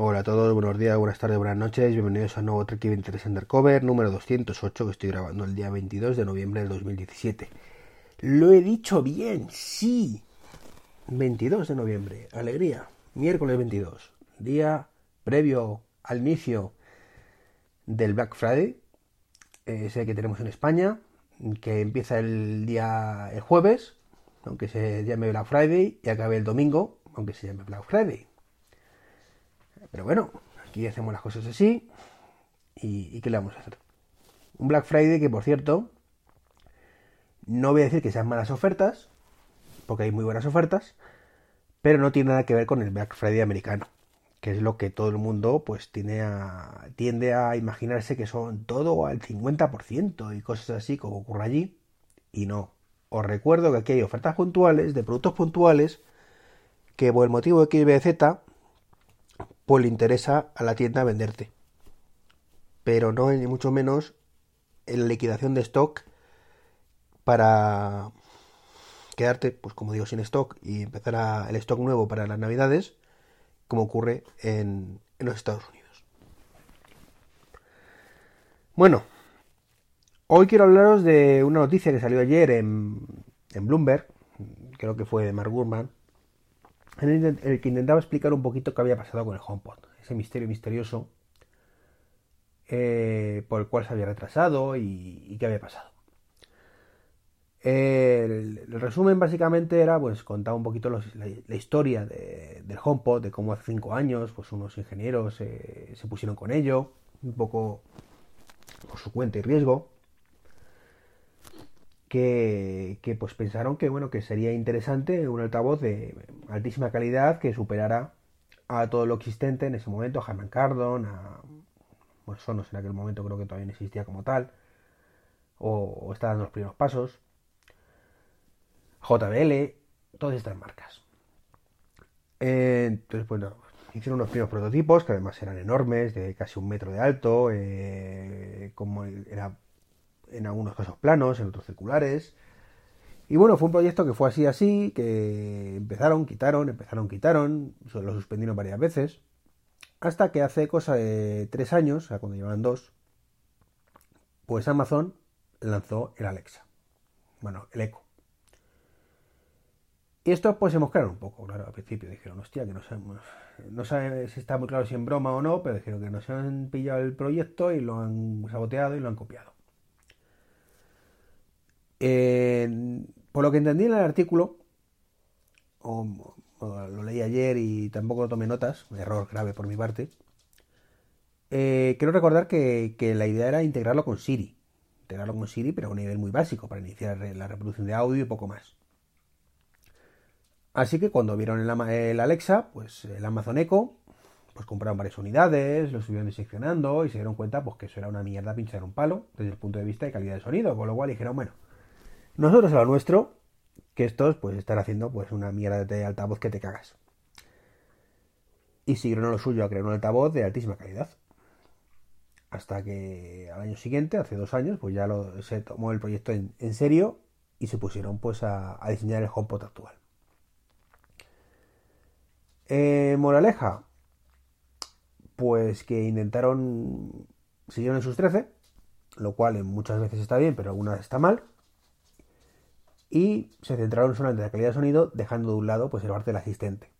Hola a todos, buenos días, buenas tardes, buenas noches, bienvenidos a un nuevo Trek 23 Undercover número 208 que estoy grabando el día 22 de noviembre del 2017. Lo he dicho bien, sí. 22 de noviembre, alegría, miércoles 22, día previo al inicio del Black Friday, ese que tenemos en España, que empieza el día el jueves, aunque se llame Black Friday, y acabe el domingo, aunque se llame Black Friday. Pero bueno, aquí hacemos las cosas así. ¿Y, qué le vamos a hacer? Un Black Friday que, por cierto, no voy a decir que sean malas ofertas, porque hay muy buenas ofertas, pero no tiene nada que ver con el Black Friday americano, que es lo que todo el mundo pues tiene a, tiende a imaginarse que son todo al 50% y cosas así como ocurre allí, y no. Os recuerdo que aquí hay ofertas puntuales de productos puntuales que por el motivo de que Z pues le interesa a la tienda venderte. Pero no ni mucho menos en la liquidación de stock para quedarte, pues como digo, sin stock y empezar el stock nuevo para las navidades, como ocurre en, los Estados Unidos. Bueno, hoy quiero hablaros de una noticia que salió ayer en, en Bloomberg, creo que fue de Mark Gurman, el que intentaba explicar un poquito qué había pasado con el HomePod, ese misterio misterioso eh, por el cual se había retrasado y, qué había pasado. El, resumen básicamente era, pues, contar un poquito la, historia del HomePod, de cómo hace cinco años, pues, unos ingenieros eh, se pusieron con ello, un poco por su cuenta y riesgo, que, pues pensaron que bueno que sería interesante un altavoz de altísima calidad que superara a todo lo existente en ese momento, a Harman Kardon, a bueno, Sonos en aquel momento creo que todavía no existía como tal, o, o está dando los primeros pasos, JBL, todas estas marcas. entonces, bueno, hicieron unos primeros prototipos que además eran enormes, de casi un metro de alto, eh, como era en algunos casos planos, en otros circulares. Y bueno, fue un proyecto que fue así, así, que empezaron, quitaron, empezaron, quitaron, lo suspendieron varias veces, hasta que hace cosa de tres años, o sea, cuando llevaban dos, pues Amazon lanzó el Alexa, bueno, el Echo. Y esto pues se mosquearon un poco, claro, al principio dijeron, hostia, que no sabemos, no saben si está muy claro si en broma o no, pero dijeron que no se han pillado el proyecto y lo han saboteado y lo han copiado por lo que entendí en el artículo, o, lo leí ayer y tampoco tomé notas, un error grave por mi parte, eh, quiero recordar que, la idea era integrarlo con Siri. Integrarlo con Siri, pero a un nivel muy básico, para iniciar la reproducción de audio y poco más. Así que cuando vieron el, el Alexa, pues el Amazon Echo, pues compraron varias unidades, lo estuvieron diseccionando y se dieron cuenta pues que eso era una mierda pinchar un palo desde el punto de vista de calidad de sonido, con lo cual dijeron, bueno, nosotros a lo nuestro, que estos pues están haciendo pues una mierda de altavoz que te cagas. Y siguieron lo suyo a crear un altavoz de altísima calidad. Hasta que al año siguiente, hace dos años, pues ya lo, se tomó el proyecto en, serio y se pusieron pues a, diseñar el HomePod actual. Eh, moraleja, pues que intentaron, siguieron en sus 13, lo cual muchas veces está bien, pero algunas está mal y se centraron solamente en la calidad de sonido, dejando de un lado pues, el arte del asistente.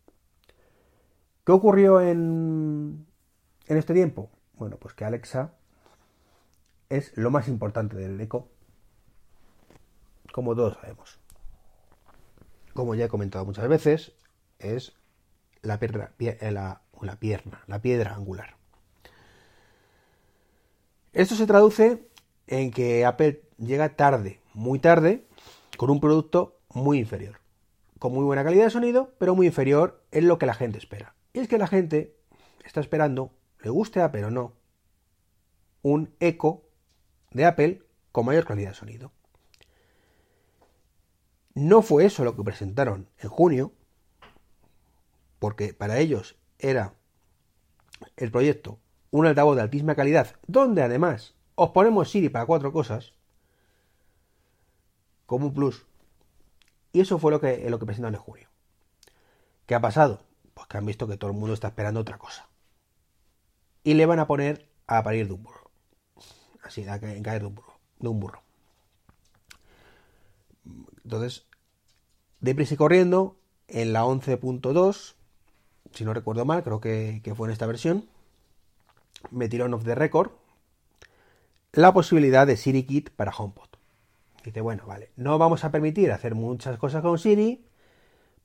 ¿Qué ocurrió en, en este tiempo? Bueno, pues que Alexa es lo más importante del eco, como todos sabemos. Como ya he comentado muchas veces, es la, piedra, eh, la pierna, la piedra angular. Esto se traduce en que Apple llega tarde, muy tarde, con un producto muy inferior. Con muy buena calidad de sonido, pero muy inferior en lo que la gente espera. Y es que la gente está esperando, le guste Apple o no, un eco de Apple con mayor calidad de sonido. No fue eso lo que presentaron en junio, porque para ellos era el proyecto un altavoz de altísima calidad, donde además os ponemos Siri para cuatro cosas, como un plus. Y eso fue lo que, lo que presentaron en junio. ¿Qué ha pasado? Pues que han visto que todo el mundo está esperando otra cosa. y le van a poner a parir de un burro. Así, a caer de un burro. De un burro. Entonces, deprisa y corriendo, en la 11.2, si no recuerdo mal, creo que, que, fue en esta versión, metieron off the record la posibilidad de Siri Kit para HomePod. Dice, bueno, vale, no vamos a permitir hacer muchas cosas con Siri,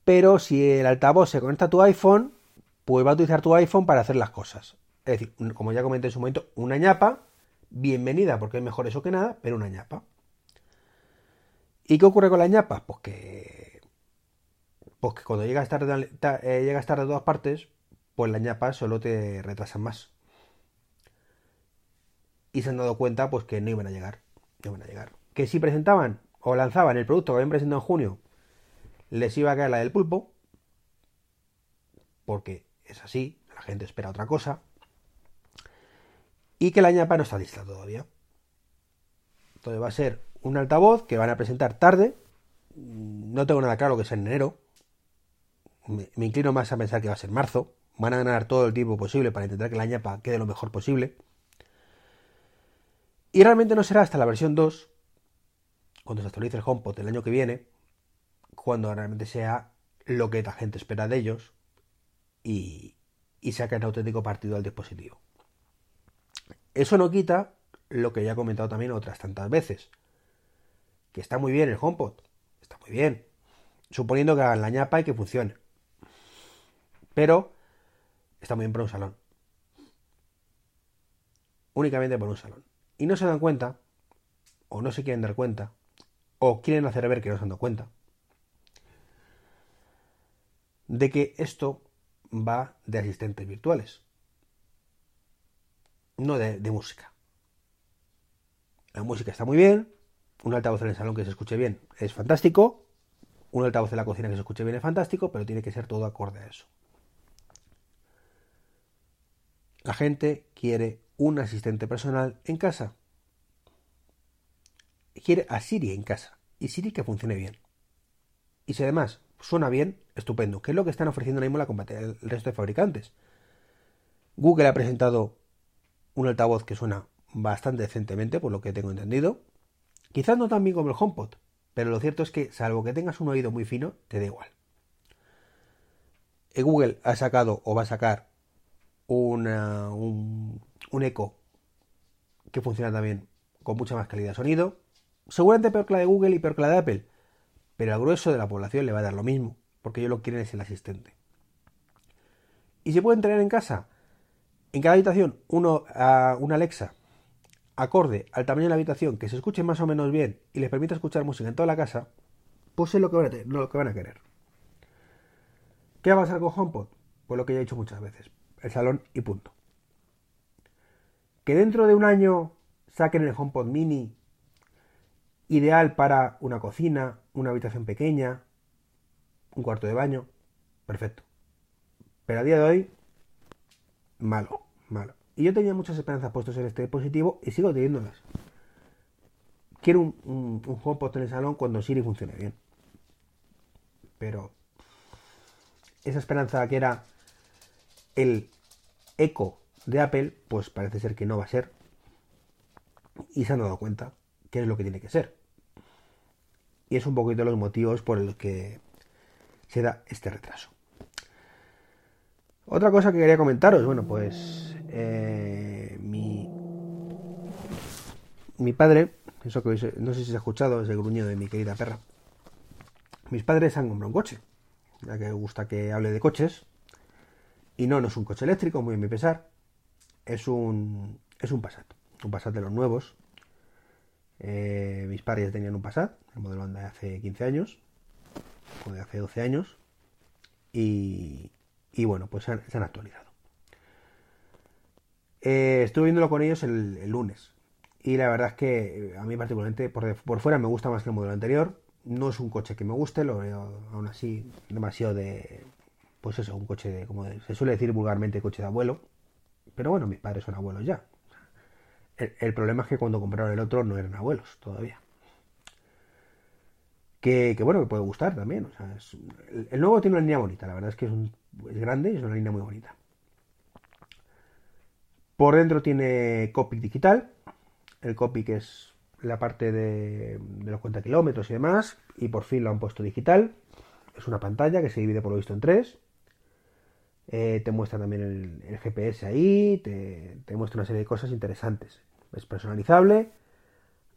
pero si el altavoz se conecta a tu iPhone, pues va a utilizar tu iPhone para hacer las cosas. Es decir, como ya comenté en su momento, una ñapa, bienvenida, porque es mejor eso que nada, pero una ñapa. ¿Y qué ocurre con la ñapa? Pues que, pues que cuando llegas tarde, eh, de todas partes, pues las ñapas solo te retrasan más. Y se han dado cuenta pues que no iban a llegar. No iban a llegar. Que si presentaban o lanzaban el producto que habían presentado en junio, les iba a caer la del pulpo. Porque es así, la gente espera otra cosa. Y que la ñapa no está lista todavía. Entonces va a ser un altavoz que van a presentar tarde. No tengo nada claro que sea en enero. Me, inclino más a pensar que va a ser marzo. Van a ganar todo el tiempo posible para intentar que la ñapa quede lo mejor posible. Y realmente no será hasta la versión 2, cuando se actualice el HomePod el año que viene, cuando realmente sea lo que la gente espera de ellos y, y saque un auténtico partido al dispositivo. Eso no quita lo que ya he comentado también otras tantas veces que está muy bien el HomePod, está muy bien, suponiendo que hagan la ñapa y que funcione. Pero está muy bien para un salón. Únicamente para un salón. Y no se dan cuenta, o no se quieren dar cuenta, o quieren hacer ver que no se han dado cuenta, de que esto va de asistentes virtuales, no de, de música. La música está muy bien, un altavoz en el salón que se escuche bien es fantástico. Un altavoz en la cocina que se escuche bien es fantástico, pero tiene que ser todo acorde a eso. La gente quiere un asistente personal en casa. Quiere a Siri en casa. Y Siri que funcione bien. Y si además suena bien, estupendo. ¿Qué es lo que están ofreciendo ahora mismo la el resto de fabricantes? Google ha presentado un altavoz que suena bastante decentemente, por lo que tengo entendido. Quizás no tan bien como el HomePod, pero lo cierto es que, salvo que tengas un oído muy fino, te da igual. Eh, Google ha sacado o va a sacar un, un eco que funciona también con mucha más calidad de sonido. Seguramente peor que la de Google y peor que la de Apple, pero al grueso de la población le va a dar lo mismo, porque ellos lo quieren es el asistente. ¿Y se pueden tener en casa? En cada habitación uno, una Alexa acorde al tamaño de la habitación, que se escuche más o menos bien y les permita escuchar música en toda la casa, pues es lo que van a, lo que van a querer. ¿Qué va a pasar con HomePod? Pues lo que ya he dicho muchas veces, el salón y punto. Que dentro de un año saquen el HomePod mini, ideal para una cocina, una habitación pequeña, un cuarto de baño, perfecto. Pero a día de hoy, malo, malo. Y yo tenía muchas esperanzas puestas en este dispositivo y sigo teniéndolas. Quiero un, un, un en el salón cuando Siri funcione bien. Pero esa esperanza que era el eco de Apple, pues parece ser que no va a ser. Y se han dado cuenta que es lo que tiene que ser. Y es un poquito los motivos por los que se da este retraso. Otra cosa que quería comentaros, bueno, pues eh, mi, mi padre, eso que no sé si se ha escuchado, es el gruñido de mi querida perra. Mis padres han comprado un coche, ya que gusta que hable de coches. Y no, no es un coche eléctrico, muy a mi pesar. Es un, es un Passat, un Passat de los nuevos. Eh, mis padres tenían un Passat, el modelo de hace 15 años, o de hace 12 años. Y, y bueno, pues se han actualizado. Eh, estuve viéndolo con ellos el, lunes. Y la verdad es que eh, a mí particularmente por, fuera me gusta más que el modelo anterior. No es un coche que me guste, lo veo aún así demasiado de... Pues eso, un coche de, como se suele decir vulgarmente, coche de abuelo. Pero bueno, mis padres son abuelos ya. El, problema es que cuando compraron el otro no eran abuelos todavía. Que, bueno, me puede gustar también. el, nuevo tiene una línea bonita, la verdad es que es, es grande y es una línea muy bonita. Por dentro tiene Copic digital. El Copic es la parte de, los cuenta kilómetros y demás. Y por fin lo han puesto digital. Es una pantalla que se divide por lo visto en tres. Eh, te muestra también el, GPS ahí. Te, muestra una serie de cosas interesantes. Es personalizable.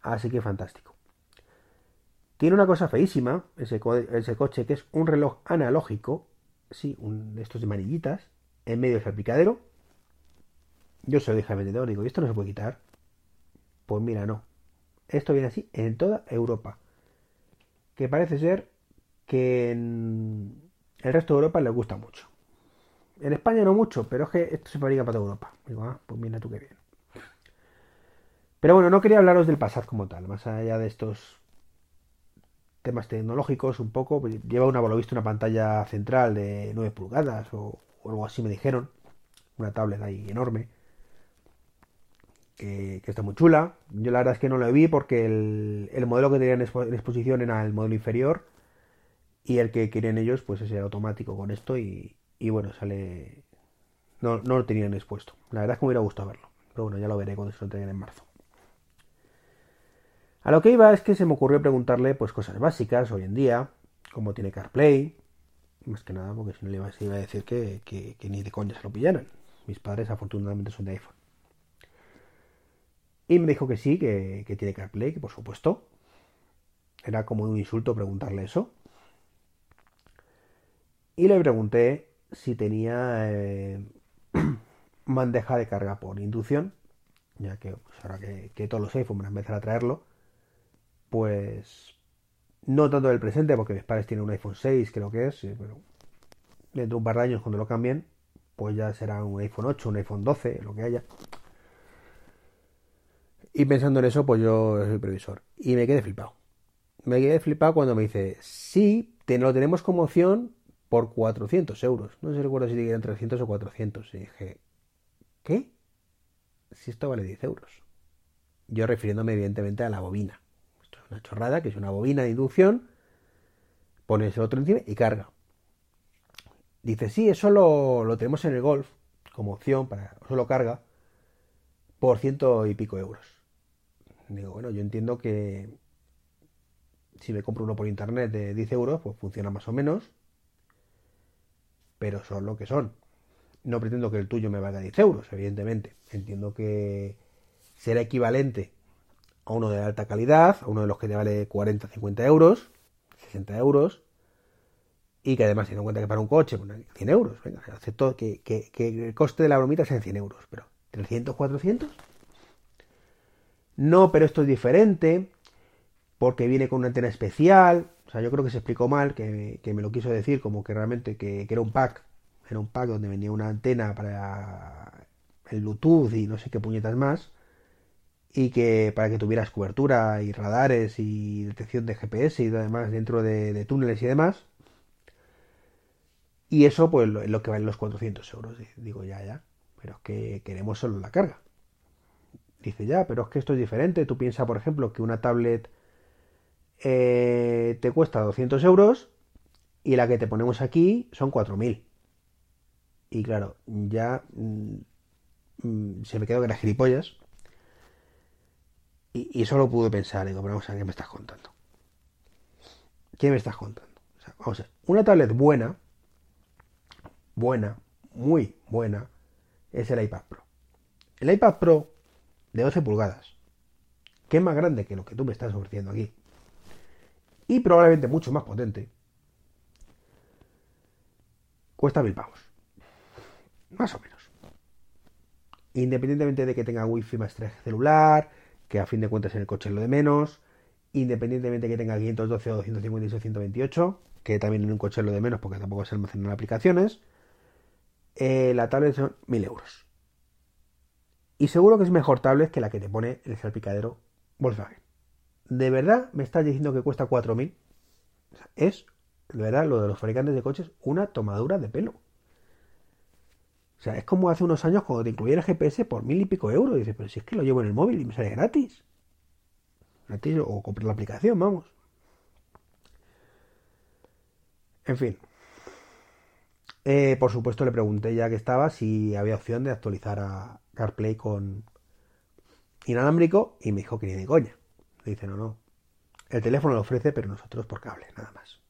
Así que fantástico. Tiene una cosa feísima, ese, coche, que es un reloj analógico, sí, de estos de manillitas, en medio del salpicadero. Yo soy hija de vendedor, digo, ¿y esto no se puede quitar? Pues mira, no. Esto viene así en toda Europa. Que parece ser que en el resto de Europa les gusta mucho. En España no mucho, pero es que esto se fabrica para toda Europa. Digo, ah, pues mira tú qué bien. Pero bueno, no quería hablaros del Passat como tal, más allá de estos temas tecnológicos un poco. Pues, lleva una, por lo visto, una pantalla central de 9 pulgadas o, algo así me dijeron. Una tablet ahí enorme. Que, está muy chula. Yo la verdad es que no lo vi porque el, modelo que tenían en exposición era el modelo inferior. Y el que querían ellos, pues ese automático con esto. Y, bueno, sale. No, no lo tenían expuesto. La verdad es que me hubiera gustado verlo. Pero bueno, ya lo veré cuando se lo traigan en marzo. A lo que iba es que se me ocurrió preguntarle pues cosas básicas hoy en día, como tiene CarPlay, más que nada porque si no le iba, a decir que, ni de coña se lo pillaran. Mis padres afortunadamente son de iPhone. Y me dijo que sí, que, tiene CarPlay, que por supuesto. Era como un insulto preguntarle eso. Y le pregunté si tenía eh, bandeja de carga por inducción, ya que pues, ahora que, que, todos los iPhones van a empezar a traerlo, pues no tanto del presente, porque mis padres tienen un iPhone 6, creo que es, pero dentro de un par de años cuando lo cambien, pues ya será un iPhone 8, un iPhone 12, lo que haya. Y pensando en eso, pues yo soy previsor. Y me quedé flipado. Me quedé flipado cuando me dice, sí, te lo tenemos como opción por 400 euros. No sé recuerdo si eran 300 o 400. Y dije, ¿qué? Si esto vale 10 euros. Yo refiriéndome evidentemente a la bobina una chorrada, que es una bobina de inducción, pones el otro encima y carga. Dice, sí, eso lo, tenemos en el Golf como opción para solo carga por ciento y pico euros. Digo, bueno, yo entiendo que si me compro uno por internet de 10 euros, pues funciona más o menos, pero son lo que son. No pretendo que el tuyo me valga 10 euros, evidentemente. Entiendo que será equivalente a uno de alta calidad, a uno de los que te vale 40, 50 euros, 60 euros, y que además tiene en cuenta que para un coche, 100 pues, euros, venga, acepto que, que, el coste de la bromita sea 100 euros, pero 300, 400. No, pero esto es diferente, porque viene con una antena especial, o sea, yo creo que se explicó mal, que, me lo quiso decir, como que realmente que, que era un pack, era un pack donde venía una antena para el Bluetooth y no sé qué puñetas más, y que para que tuvieras cobertura y radares y detección de GPS y demás dentro de, túneles y demás. Y eso, pues, es lo que valen los 400 euros. Digo, ya, ya, pero es que queremos solo la carga. Dice, ya, pero es que esto es diferente. Tú piensas, por ejemplo, que una tablet eh, te cuesta 200 euros y la que te ponemos aquí son 4000. Y claro, ya mm, mm, se me quedó que las gilipollas y, solo pude pensar, digo, pero vamos a ver, ¿qué me estás contando? ¿Qué me estás contando? vamos a ver, una tablet buena, buena, muy buena, es el iPad Pro. El iPad Pro de 12 pulgadas, que es más grande que lo que tú me estás ofreciendo aquí, y probablemente mucho más potente, cuesta mil pavos. Más o menos. Independientemente de que tenga wifi más 3 celular, que a fin de cuentas en el coche es lo de menos, independientemente que tenga 512 o 256 o 128, que también en un coche es lo de menos porque tampoco se almacenan aplicaciones, eh, la tablet son 1000 euros. Y seguro que es mejor tablet que la que te pone el salpicadero Volkswagen. ¿De verdad me estás diciendo que cuesta 4000? es, de verdad, lo de los fabricantes de coches, una tomadura de pelo. O sea, es como hace unos años cuando te incluía el GPS por mil y pico euros. Y dices, pero si es que lo llevo en el móvil y me sale gratis. Gratis o comprar la aplicación, vamos. En fin. Eh, por supuesto le pregunté ya que estaba si había opción de actualizar a CarPlay con inalámbrico y me dijo que ni de coña. Le dice, no, no. El teléfono lo ofrece, pero nosotros por cable, nada más.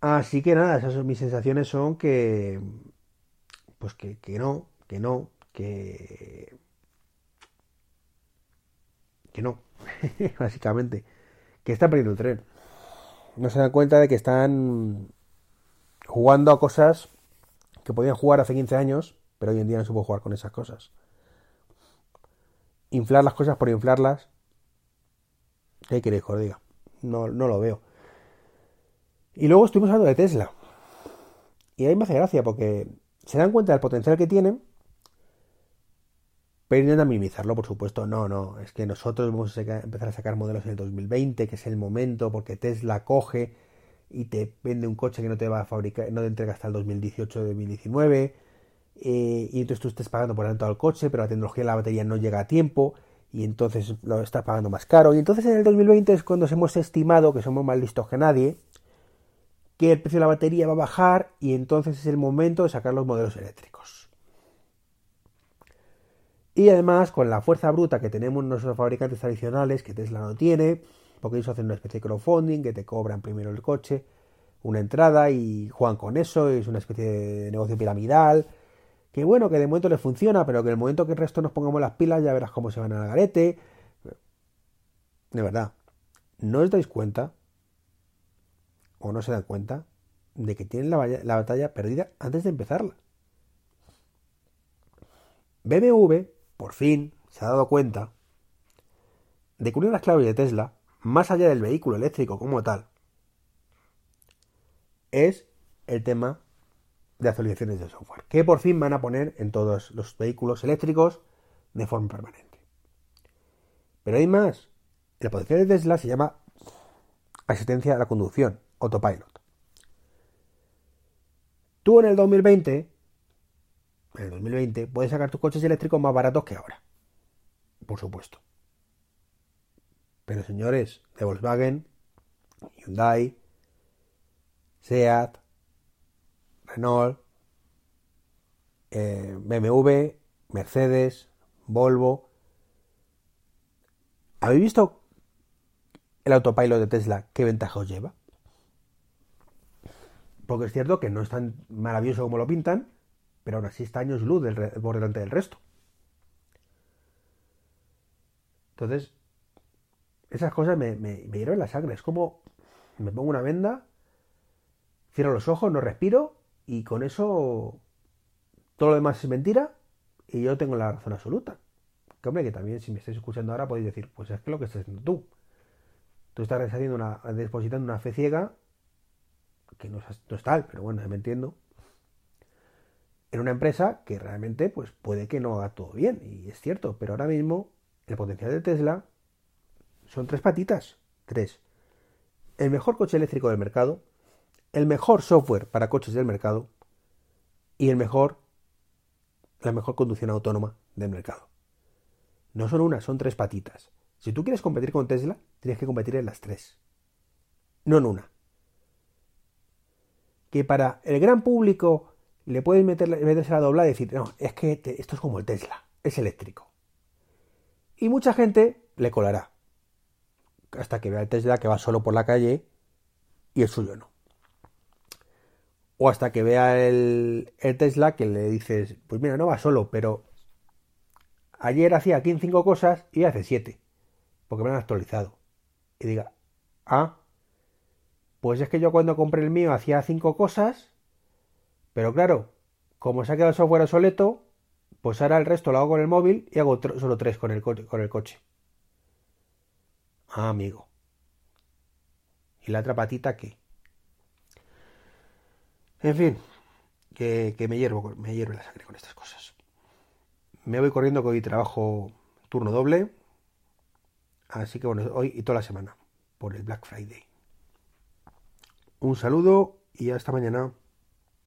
Así que nada, esas son mis sensaciones son que. Pues que, que no, que no, que. No, básicamente. Que está perdiendo el tren. No se dan cuenta de que están jugando a cosas que podían jugar hace 15 años, pero hoy en día no se puede jugar con esas cosas. Inflar las cosas por inflarlas. ¿Qué queréis que os diga? No, no lo veo. Y luego estuvimos hablando de Tesla. Y ahí me hace gracia porque se dan cuenta del potencial que tienen, pero intentan minimizarlo, por supuesto. No, no, es que nosotros vamos a empezar a sacar modelos en el 2020, que es el momento, porque Tesla coge y te vende un coche que no te va a fabricar, no te entrega hasta el 2018 2019. Eh, y entonces tú estés pagando por tanto al coche, pero la tecnología de la batería no llega a tiempo y entonces lo estás pagando más caro. Y entonces en el 2020 es cuando hemos estimado que somos más listos que nadie que el precio de la batería va a bajar y entonces es el momento de sacar los modelos eléctricos. Y además, con la fuerza bruta que tenemos nuestros fabricantes tradicionales, que Tesla no tiene, porque ellos hacen una especie de crowdfunding, que te cobran primero el coche, una entrada y juegan con eso, es una especie de negocio piramidal, que bueno, que de momento les funciona, pero que en el momento que el resto nos pongamos las pilas ya verás cómo se van al garete. De verdad, ¿no os dais cuenta o no se dan cuenta de que tienen la, la batalla perdida antes de empezarla. BMW, por fin, se ha dado cuenta de que una de las claves de Tesla, más allá del vehículo eléctrico como tal, es el tema de actualizaciones de software, que por fin van a poner en todos los vehículos eléctricos de forma permanente. Pero hay más. La potencia de Tesla se llama asistencia a la conducción, autopilot. Tú en el 2020, en el 2020, puedes sacar tus coches eléctricos más baratos que ahora. Por supuesto. Pero señores, de Volkswagen, Hyundai, Seat, Renault, eh, BMW, Mercedes, Volvo. ¿Habéis visto el autopilot de Tesla qué ventaja os lleva? Porque es cierto que no es tan maravilloso como lo pintan, pero aún así está años luz por delante del resto. Entonces, esas cosas me, me, me dieron la sangre. Es como me pongo una venda, cierro los ojos, no respiro y con eso todo lo demás es mentira y yo tengo la razón absoluta. Que hombre, que también si me estáis escuchando ahora podéis decir, pues es que lo que estás haciendo tú. Tú estás haciendo una, depositando una fe ciega que no es, tal, pero bueno, me entiendo, en una empresa que realmente pues puede que no haga todo bien, y es cierto, pero ahora mismo el potencial de Tesla son tres patitas, tres. El mejor coche eléctrico del mercado, el mejor software para coches del mercado y el mejor la mejor conducción autónoma del mercado. No son una, son tres patitas. Si tú quieres competir con Tesla, tienes que competir en las tres. No en una que para el gran público le puedes meter, meterse la dobla y decir, no, es que esto es como el Tesla, es eléctrico. Y mucha gente le colará. Hasta que vea el Tesla que va solo por la calle y el suyo no. O hasta que vea el, el Tesla que le dices, pues mira, no va solo, pero ayer hacía aquí en cinco cosas y hace siete. Porque me han actualizado. Y diga, ah, pues es que yo cuando compré el mío hacía cinco cosas, pero claro, como se ha quedado el software obsoleto, pues ahora el resto lo hago con el móvil y hago solo tres con el, con el coche. Ah, amigo. ¿Y la otra patita qué? En fin, que, me hiervo, me hierve la sangre con estas cosas. Me voy corriendo que hoy trabajo turno doble. Así que bueno, hoy y toda la semana por el Black Friday. Un saludo y hasta mañana.